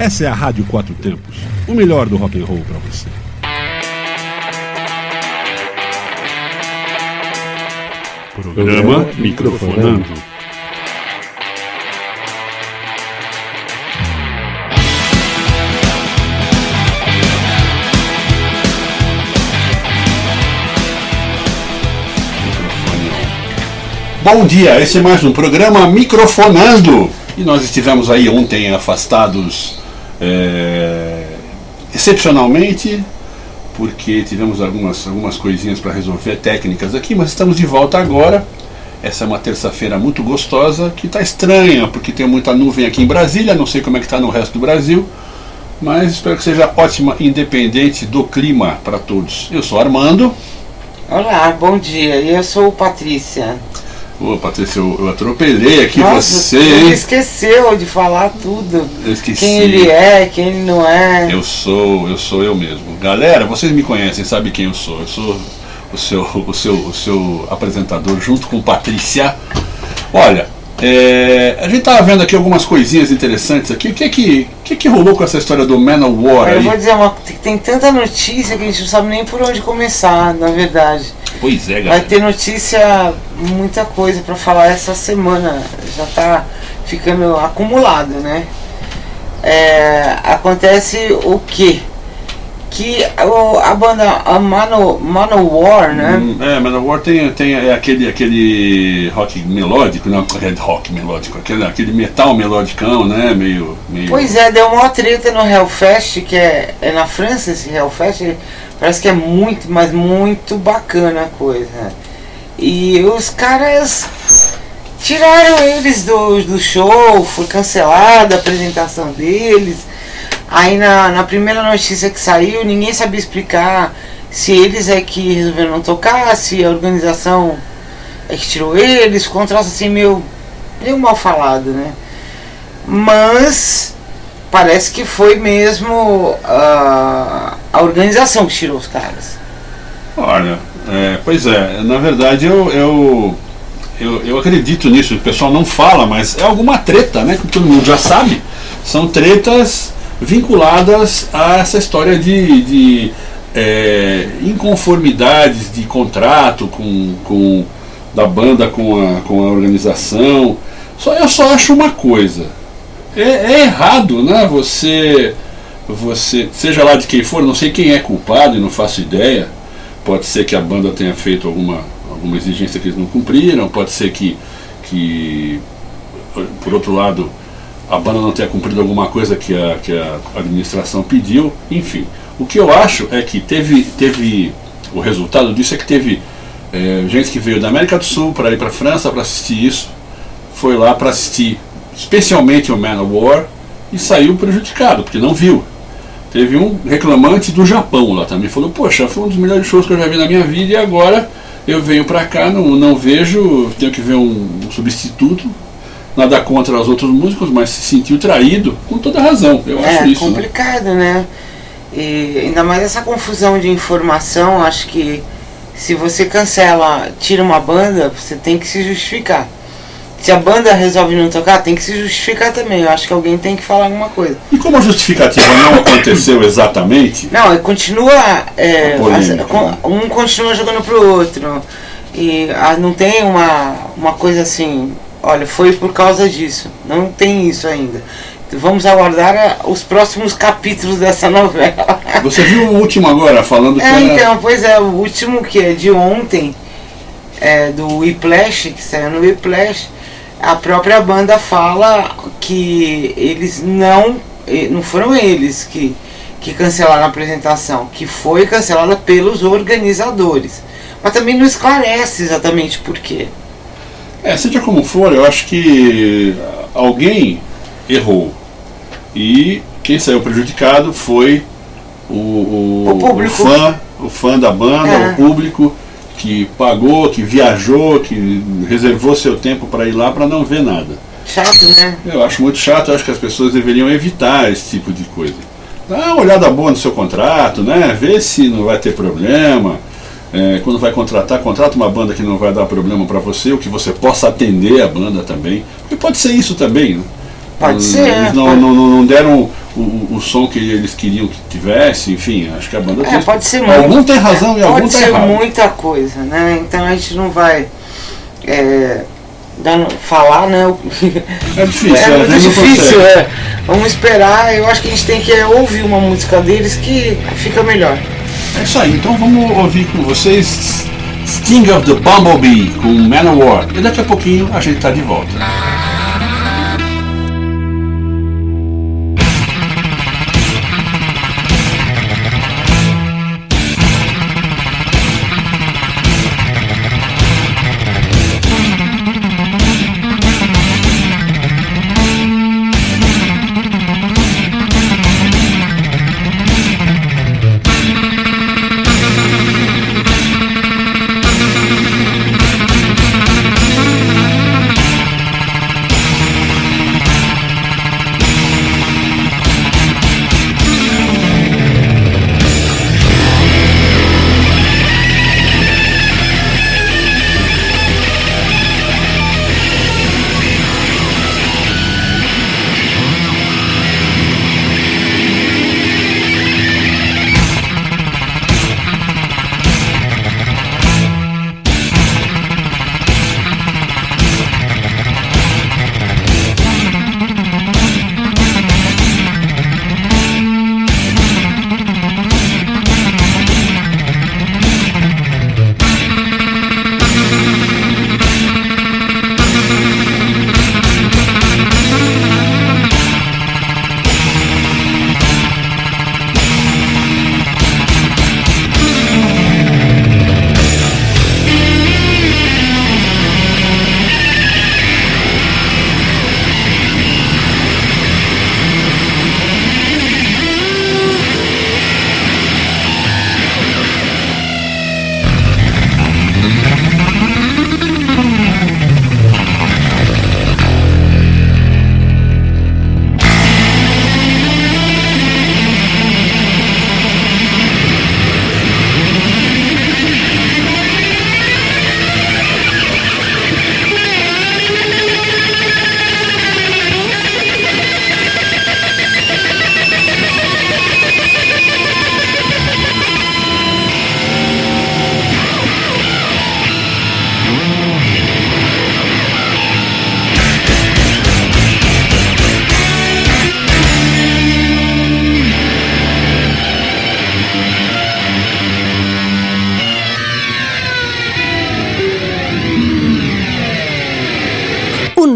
Essa é a Rádio Quatro Tempos, o melhor do rock and roll para você. Programa Microfonando. Bom dia, esse é mais um programa Microfonando. E nós estivemos aí ontem afastados é, excepcionalmente, porque tivemos algumas, algumas coisinhas para resolver técnicas aqui, mas estamos de volta agora. Essa é uma terça-feira muito gostosa, que está estranha, porque tem muita nuvem aqui em Brasília, não sei como é que está no resto do Brasil, mas espero que seja ótima, independente do clima para todos. Eu sou Armando. Olá, bom dia. Eu sou Patrícia. Ô, Patrícia, eu, eu atropelei aqui Nossa, você, Ele esqueceu de falar tudo. Eu esqueci. Quem ele é, quem ele não é. Eu sou, eu sou eu mesmo. Galera, vocês me conhecem, sabem quem eu sou. Eu sou o seu, o seu, o seu apresentador junto com Patrícia. Olha, é, a gente tava vendo aqui algumas coisinhas interessantes aqui. O que que, que, que rolou com essa história do Manowar Eu aí? vou dizer uma tem- tanta notícia que a gente não sabe nem por onde começar, na verdade. Pois é, Vai galera. ter notícia, muita coisa pra falar essa semana. Já tá ficando acumulado, né? É, acontece o quê? Que a banda a Mano, Manowar, né? Hum, É, Manowar tem, tem é aquele, aquele rock melódico, não, red rock melódico, aquele, aquele metal melodicão, né? Meio. meio Pois é, deu uma treta no Hellfest, que é, é na França esse Hellfest, parece que é muito, mas muito bacana a coisa. E os caras tiraram eles do, do show, foi cancelada a apresentação deles. Aí na, na primeira notícia que saiu, ninguém sabia explicar se eles é que resolveram não tocar, se a organização é que tirou eles, um troço assim meio, meio mal falado, né? Mas parece que foi mesmo ah, a organização que tirou os caras. Olha, é, pois é, na verdade eu, eu, eu, eu acredito nisso, o pessoal não fala, mas é alguma treta, né? Que todo mundo já sabe. São tretas vinculadas a essa história de, de é, inconformidades de contrato com, com da banda com a, com a organização. Só, eu só acho uma coisa. É, é errado, né? Você, você, seja lá de quem for, não sei quem é culpado e não faço ideia. Pode ser que a banda tenha feito alguma, alguma exigência que eles não cumpriram, pode ser que, que por outro lado, a banda não tenha cumprido alguma coisa que a, que a administração pediu, enfim. O que eu acho é que teve, teve o resultado disso é que teve é, gente que veio da América do Sul para ir para a França para assistir isso, foi lá para assistir especialmente o Manowar e saiu prejudicado, porque não viu. Teve um reclamante do Japão lá também, falou, poxa, foi um dos melhores shows que eu já vi na minha vida e agora eu venho para cá, não, não vejo, tenho que ver um substituto, nada contra os outros músicos, mas se sentiu traído, com toda razão, eu acho é isso. Né? complicado, né? E ainda mais essa confusão de informação, acho que se você cancela, tira uma banda, você tem que se justificar. Se a banda resolve não tocar, tem que se justificar também. Eu acho que alguém tem que falar alguma coisa. E como a justificativa não aconteceu exatamente, Não, continua. é, A polêmica, con- né? um continua jogando pro outro. E ah, não tem uma, uma coisa assim, olha, foi por causa disso. Não tem isso ainda. Vamos aguardar ah, os próximos capítulos dessa novela. você viu o último agora, falando que É, era- então, pois é, o último que é de ontem, é, do Whiplash, que saiu no Whiplash, a própria banda fala que eles não, eh, não foram eles que, que cancelaram a apresentação, que foi cancelada pelos organizadores. Mas também não esclarece exatamente por quê. É, seja como for, eu acho que alguém errou. E quem saiu prejudicado foi o, o, O público. fã, o fã da banda, É. o público que pagou, que viajou, que reservou seu tempo para ir lá para não ver nada. Chato, né? Eu acho muito chato, eu acho que as pessoas deveriam evitar esse tipo de coisa. Dá uma olhada boa no seu contrato, né? Vê se não vai ter problema. É, quando vai contratar, contrata uma banda que não vai dar problema para você, ou que você possa atender a banda também. Porque pode ser isso também, né? Pode Hum, ser, Eles não, pode- não, não- não deram o, o som que eles queriam que tivesse, enfim, acho que a banda É, tem. pode ser Algum muito- tem razão e algum Pode tá ser errado. muita coisa, né? Então a gente não vai é, dar- falar, né? o- É difícil, é a muito não difícil, é. Vamos esperar, eu acho que a gente tem que é, ouvir uma música deles que fica melhor. É isso aí, então vamos ouvir com vocês Sting of the Bumblebee com Manowar. E daqui a pouquinho a gente tá de volta.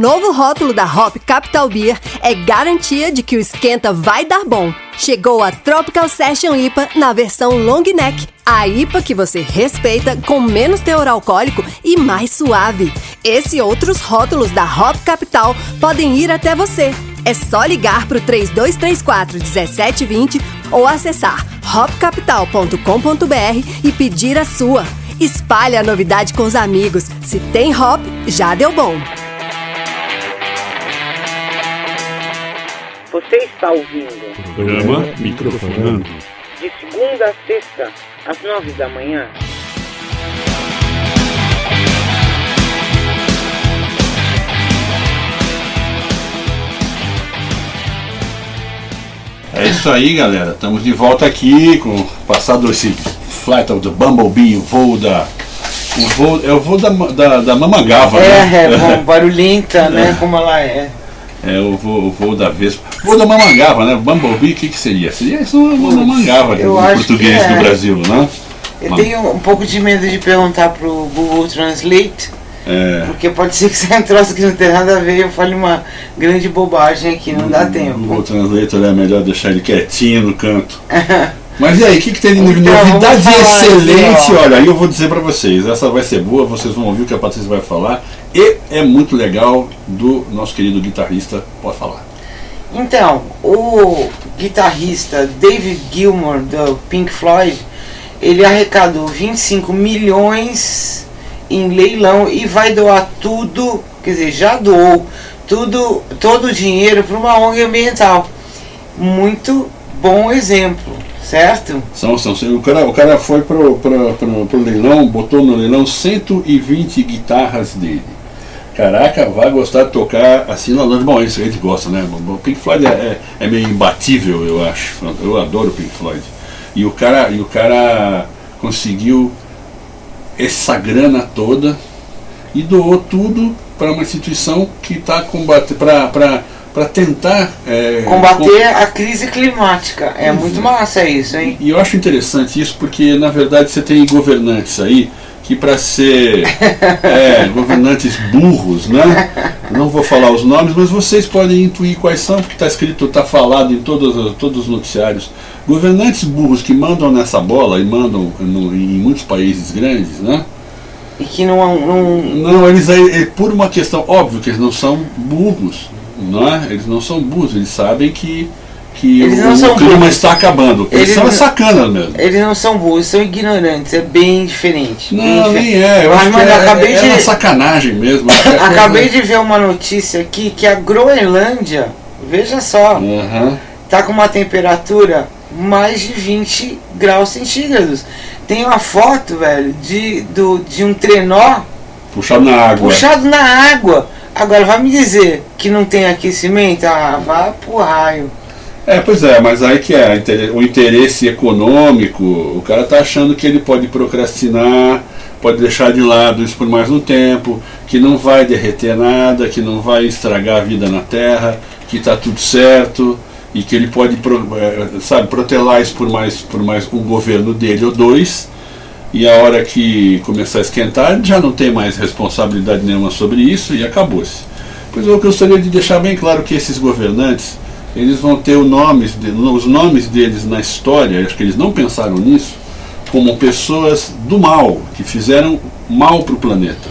Novo rótulo da Hop Capital Beer é garantia de que o esquenta vai dar bom. Chegou a Tropical Session IPA na versão long neck, a IPA que você respeita com menos teor alcoólico e mais suave. Esse e outros rótulos da Hop Capital podem ir até você. É só ligar para o 3234 1720 ou acessar hopcapital.com.br e pedir a sua. Espalhe a novidade com os amigos. Se tem hop, já deu bom. Você está ouvindo Programa Microfonando. de segunda a sexta, às nove da manhã. É isso aí, galera. Estamos de volta aqui com passado esse Flight of the Bumblebee, o voo da. O voo, é o voo da, da, da Mamangava, É, né? é bom, barulhenta, né? Como ela é. É o voo, o voo da Vespa. O voo da Mamangava, né? Bumblebee, o que, que seria? Seria isso uma Mamangava Eu no português é. do Brasil, né? Eu tenho um pouco de medo de perguntar pro Google Translate, É, porque pode ser que seja um troço que não tem nada a ver e eu fale uma grande bobagem aqui, não dá O tempo. Translator é melhor deixar ele quietinho no canto. Mas e aí, o que, que tem de Então, novidade excelente? aqui, ó. Olha, aí eu vou dizer pra vocês, essa vai ser boa, vocês vão ouvir o que a Patrícia vai falar. E é muito legal do nosso querido guitarrista, pode falar. Então, o guitarrista David Gilmour do Pink Floyd, ele arrecadou 25 milhões em leilão e vai doar tudo, quer dizer, já doou tudo, todo o dinheiro para uma ONG ambiental. Muito bom exemplo, certo? São, são, o, cara, o cara foi pro, pro leilão, botou no leilão 120 guitarras dele. Caraca, vai gostar de tocar assim na Londres. Bom, isso a gente gosta, né? O Pink Floyd é, é, é, meio imbatível, eu acho. Eu adoro o Pink Floyd. E o cara, e o cara conseguiu essa grana toda e doou tudo para uma instituição que está combatendo para tentar é, combater com... a crise climática. É muito massa isso, hein? E eu acho interessante isso porque na verdade você tem governantes aí que para ser é, governantes burros, né? Não vou falar os nomes, mas vocês podem intuir quais são, porque está escrito, está falado em todos, todos os noticiários. Governantes burros que mandam nessa bola e mandam no, em muitos países grandes, né? E que não. Não, não eles é, por uma questão, óbvio que eles não são burros, não é? Eles não são burros, eles sabem que que eles não o, são clima burros. está acabando. Eles, eles são não, sacanas mesmo. Eles não são burros, são ignorantes, é bem diferente. Não, bem diferente. nem é. Eu Mas, acho que é, acabei é, de... é sacanagem mesmo. acabei de ver uma notícia aqui que a Groenlândia, veja só, uhum. tá com uma temperatura mais de 20 graus centígrados. Tem uma foto, velho, de, do, de um trenó puxado na água. Puxado na água. Agora vai me dizer que não tem aquecimento? Ah, vai pro raio. É, pois é, mas aí que é o interesse econômico, o cara está achando que ele pode procrastinar, pode deixar de lado isso por mais um tempo, que não vai derreter nada, que não vai estragar a vida na Terra, que está tudo certo e que ele pode, é, sabe, protelar isso por mais, por mais um governo dele ou dois, e a hora que começar a esquentar, já não tem mais responsabilidade nenhuma sobre isso e acabou-se. Pois eu gostaria de deixar bem claro que esses governantes eles vão ter nomes de, os nomes deles na história, acho que eles não pensaram nisso, como pessoas do mal, que fizeram mal para o planeta.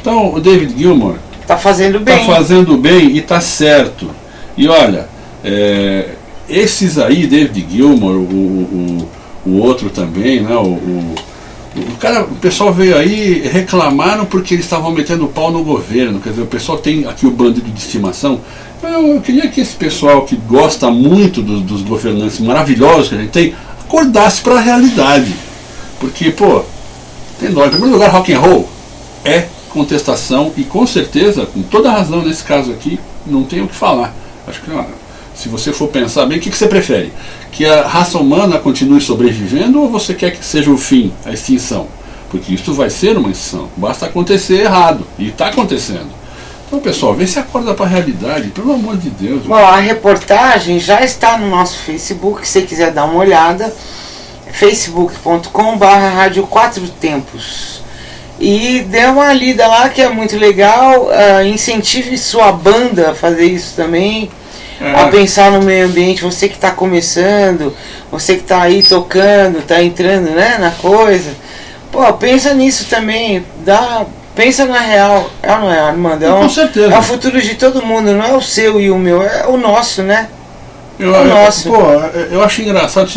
Então o David Gilmour está fazendo bem. Está fazendo bem e está certo. E olha, é, esses aí, David Gilmour, o, o, o outro também, né, o, o o, cara, o pessoal veio aí reclamaram porque eles estavam metendo pau no governo. Quer dizer, o pessoal tem aqui o bandido de estimação. Eu, eu queria que esse pessoal que gosta muito do, dos governantes maravilhosos que a gente tem, acordasse para a realidade. Porque, pô, tem dó. Em primeiro lugar, rock and roll é contestação e com certeza, com toda razão nesse caso aqui, não tem o que falar. Acho que se você for pensar bem, o que, que você prefere? Que a raça humana continue sobrevivendo ou você quer que seja o fim, a extinção? Porque isso vai ser uma extinção. Basta acontecer errado. E está acontecendo. Então, pessoal, vê se acorda para a realidade, pelo amor de Deus. Bom, a reportagem já está no nosso Facebook, se você quiser dar uma olhada. facebook.com.br Rádio Quatro Tempos. E dê uma lida lá que é muito legal. Uh, incentive sua banda a fazer isso também é. a pensar no meio ambiente, você que está começando, você que está aí tocando, está entrando né, na coisa. Pô, pensa nisso também, dá, pensa na real, é ou não é, Armando? É, um, Com certeza. é o futuro de todo mundo, não é o seu e o meu, é o nosso, né? Eu, é o nosso. Pô, eu acho engraçado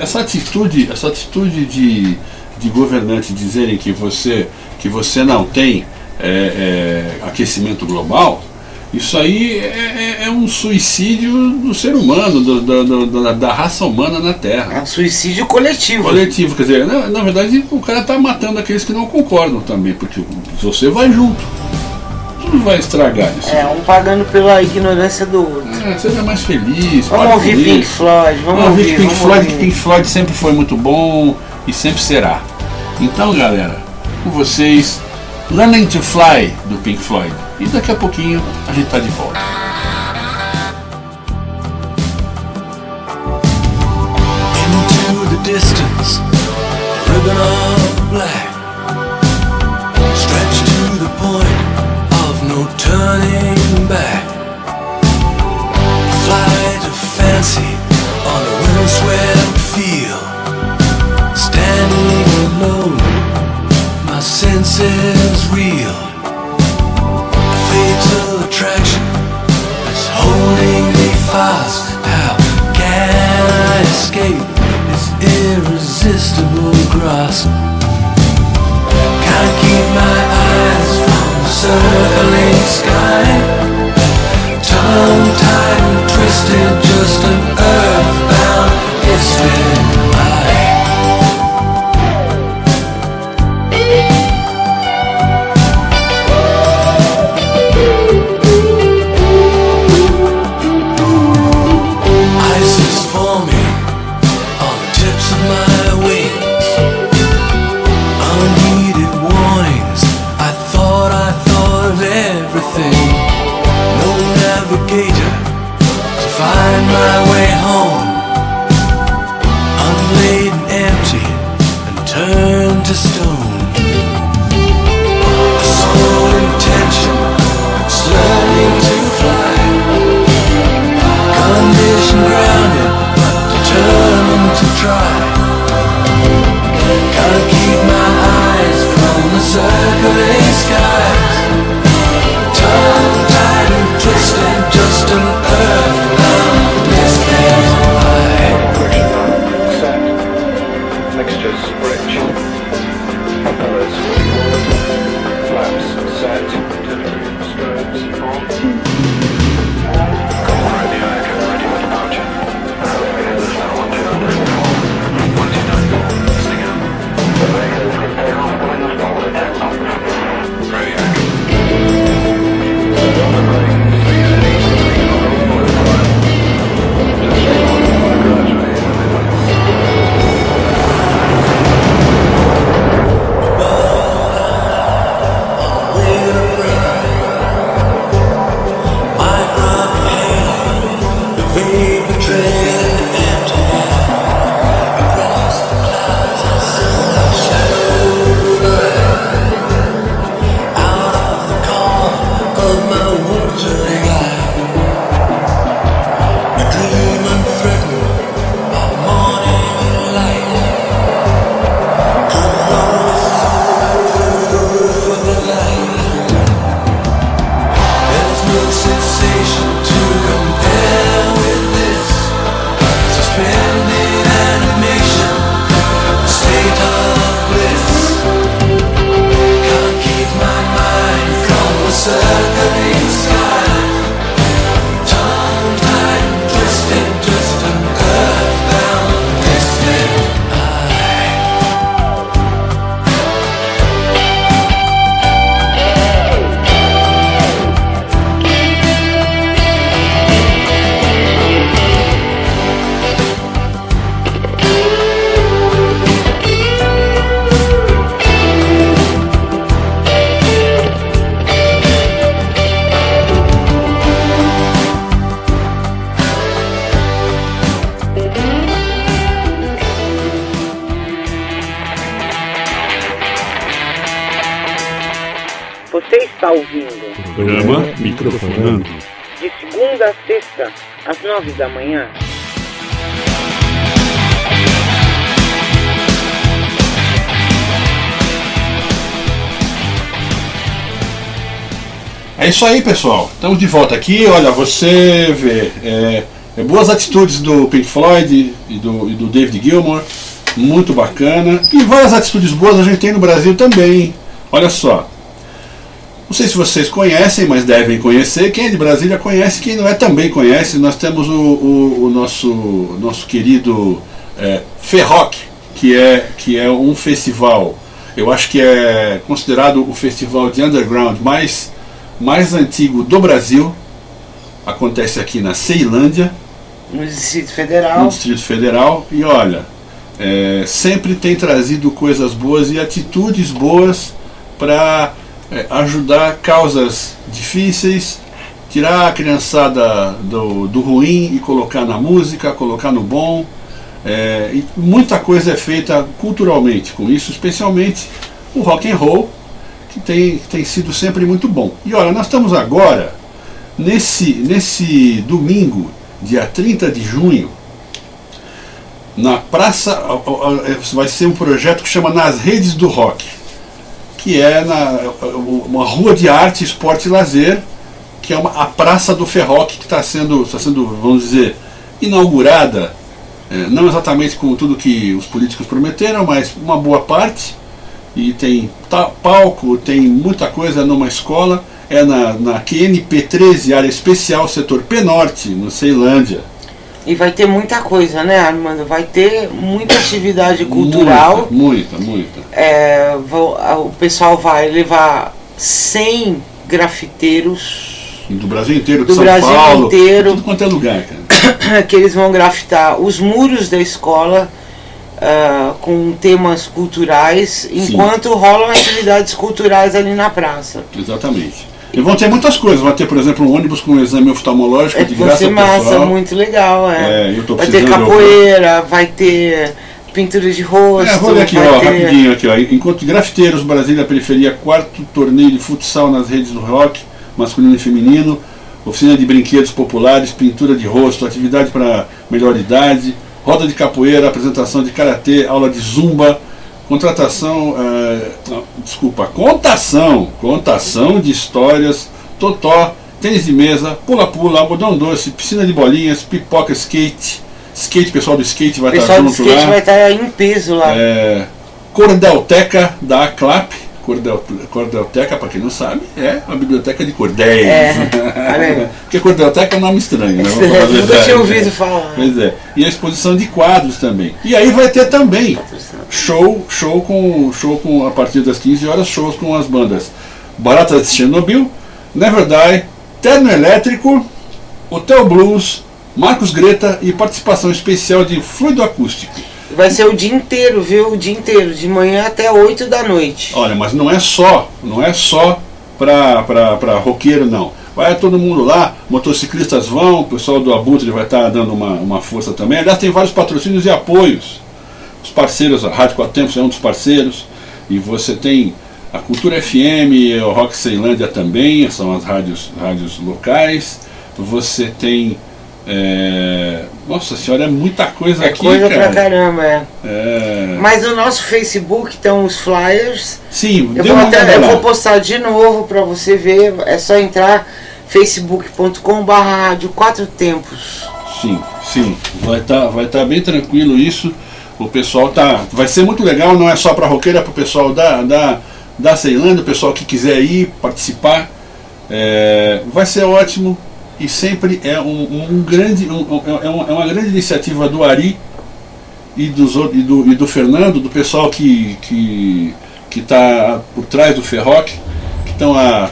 essa atitude, essa atitude de, de governantes dizerem que você, que você não tem é, é, aquecimento global isso aí é, é, é, um suicídio do ser humano, do, do, do, da, da, raça humana na Terra. É um suicídio coletivo. Coletivo, quer dizer, na, na verdade o cara está matando aqueles que não concordam também, porque você vai junto. Tudo vai estragar isso. É, um pagando pela ignorância do outro. É, seja mais feliz. Vamos ouvir Pink Floyd, vamos, vamos ouvir, Pink Floyd, ouvir. Pink Floyd sempre foi muito bom e sempre será. Então, galera, com vocês, Learning to Fly do Pink Floyd. E daqui a pouquinho a gente tá de volta. Into the distance, Programa Microfonando. de segunda a sexta, às nove da manhã. É isso aí, pessoal. Estamos de volta aqui. Olha, você vê é, é boas atitudes do Pink Floyd e do, e do David Gilmour, muito bacana. E várias atitudes boas a gente tem no Brasil também. Olha só. Não sei se vocês conhecem, mas devem conhecer. Quem é de Brasília conhece, quem não é também conhece. Nós temos o, o, o nosso, nosso querido é, Ferroc, que é, que é um festival. Eu acho que é considerado o festival de underground mais mais antigo do Brasil. Acontece aqui na Ceilândia, No Distrito no Federal. Distrito Federal. E olha, é, sempre tem trazido coisas boas e atitudes boas para ajudar causas difíceis, tirar a criançada do, do ruim e colocar na música, colocar no bom. É, e muita coisa é feita culturalmente com isso, especialmente o rock and roll, que tem, tem sido sempre muito bom. E olha, nós estamos agora, nesse, nesse domingo, dia 30 de junho, na praça, vai ser um projeto que chama Nas Redes do Rock, que é na, uma rua de arte, esporte e lazer, que é uma, a Praça do Ferroc, que está sendo, tá sendo, vamos dizer, inaugurada, eh, não exatamente com tudo que os políticos prometeram, mas uma boa parte, e tem palco, tem muita coisa numa escola, é na, na QNP 13, área especial, setor P Norte, no Ceilândia. E vai ter muita coisa, né, Armando? Vai ter muita atividade cultural. Muita, muita, muita. É, o pessoal vai levar 100 grafiteiros Do Brasil inteiro, Do São Brasil Paulo, inteiro. tudo quanto é lugar, cara. que eles vão grafitar os muros da escola ah, com temas culturais, enquanto rolam atividades culturais ali na praça. Exatamente. E vão ter muitas coisas. Vai ter, por exemplo, um ônibus com exame oftalmológico É, de vai graça massa, pessoal. muito legal. É. É, vai ter capoeira, vai ter pintura de rosto. É, olha aqui, ó, ter... rapidinho aqui, ó. Enquanto grafiteiros, Brasília Periferia, quarto torneio de futsal nas redes do rock, masculino e feminino, oficina de brinquedos populares, pintura de rosto, atividade para melhor idade, roda de capoeira, apresentação de karatê, aula de zumba, contratação, eh, não, desculpa, contação, contação de histórias, totó, tênis de mesa, pula-pula, algodão doce, piscina de bolinhas, pipoca, skate, skate, pessoal do skate vai O estar pessoal do junto skate lá. vai estar em peso lá. É, Cordelteca da Aclap. Cordel, Cordelteca, para quem não sabe, é a biblioteca de cordéis. É. Porque Cordelteca é um nome estranho, né? A Nunca tinha ouvido falar. Pois é. E a exposição de quadros também. E aí vai ter também show, show com show com a partir das 15 horas, shows com as bandas Baratas de Chernobyl, Never Die, Terno Elétrico, Hotel Blues, Marcos Greta e participação especial de Fluido Acústico. Vai ser o dia inteiro, viu? O dia inteiro, de manhã até 8 da noite. Olha, mas não é só, não é só pra, pra, pra roqueiro, não. Vai todo mundo lá, motociclistas vão, o pessoal do Abutre vai estar dando uma, uma força também. Aliás, tem vários patrocínios e apoios. Os parceiros, a Rádio Quatro Tempos é um dos parceiros, e você tem a Cultura FM, o Rock Ceilândia também, são as rádios, rádios locais. Você tem. É, Nossa senhora, é muita coisa É aqui, coisa cara. pra caramba, é. É, Mas no nosso Facebook estão os flyers. Sim, Eu vou, até, eu vou postar de novo pra você ver. É só entrar facebook.com barra rádio quatro tempos. Sim, sim. Vai estar vai tá bem tranquilo isso. O pessoal tá. Vai ser muito legal, não é só para roqueira, é para o pessoal da, da, da Ceilândia, o pessoal que quiser ir participar. É, vai ser ótimo e sempre é um, um grande. um- é, uma, é uma grande iniciativa do Ari e, dos, e, do, e do Fernando, do pessoal que está que, que tá por trás do Ferroc, que estão há,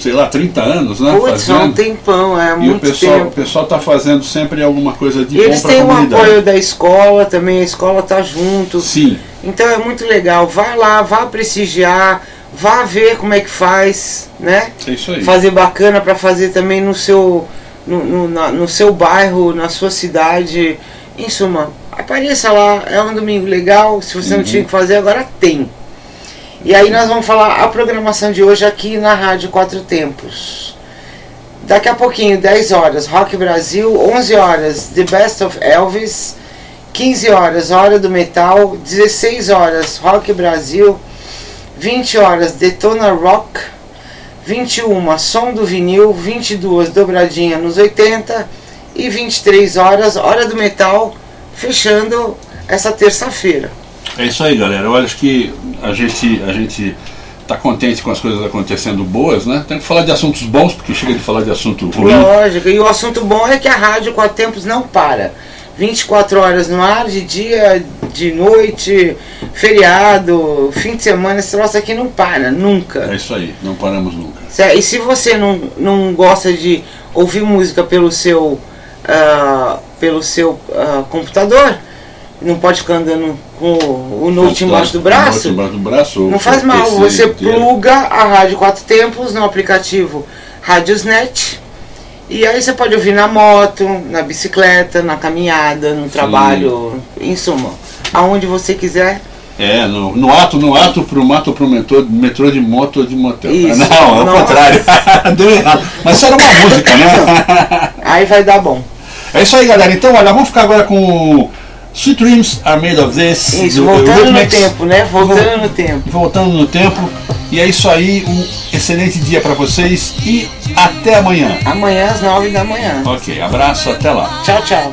sei lá, 30 anos, né? Putz, há um tempão, é E o muito pessoal, o tempo. pessoal está fazendo sempre alguma coisa de E eles bom para têm o apoio da escola também, a escola tá junto. Sim, Então é muito legal. Vai lá, vá prestigiar, vá ver como é que faz, né? é isso aí. Fazer bacana para fazer também no seu, no, no, na- no seu bairro, na sua cidade. Em suma, apareça lá, é um domingo legal. Se você não Uhum. tinha que fazer, agora tem. E aí nós vamos falar a programação de hoje aqui na Rádio Quatro Tempos. Daqui a pouquinho, 10 horas, Rock Brasil, 11 horas, The Best of Elvis, 15 horas, Hora do Metal, 16 horas, Rock Brasil, 20 horas, Detona Rock, 21, Som do Vinil, 22, Dobradinha nos 80 e 23 horas, Hora do Metal, fechando essa terça-feira. É isso aí, galera. Eu acho que a gente a gente tá contente com as coisas acontecendo boas, né? Tem que falar de assuntos bons, porque chega de falar de assunto ruim. Lógico, e o assunto bom é que a rádio Quatro Tempos não para. 24 horas no ar, de dia, de noite, feriado, fim de semana, esse troço aqui não para, nunca. É isso aí, não paramos nunca. E se você não, não gosta de ouvir música pelo seu, uh, pelo seu uh, computador, não pode ficar andando com o note embaixo do braço, embaixo do braço não faz mal, você pluga a Rádio Quatro Tempos no aplicativo Radiosnet e aí você pode ouvir na moto, na bicicleta, na caminhada, no trabalho, Sim. em suma, aonde você quiser. É, no, no ato, no ato pro mato pro metrô, metrô de moto ou de motel. Isso, não, é o contrário. Deu errado. Mas era uma música, né? Aí vai dar bom. É isso aí, galera. Então, olha, vamos ficar agora com Sweet Dreams Are Made of This. Isso, voltando no tempo, né? Voltando no tempo. Voltando no tempo. E é isso aí, um excelente dia para vocês e até amanhã. Amanhã às nove da manhã. Ok, abraço, até lá. Tchau, tchau.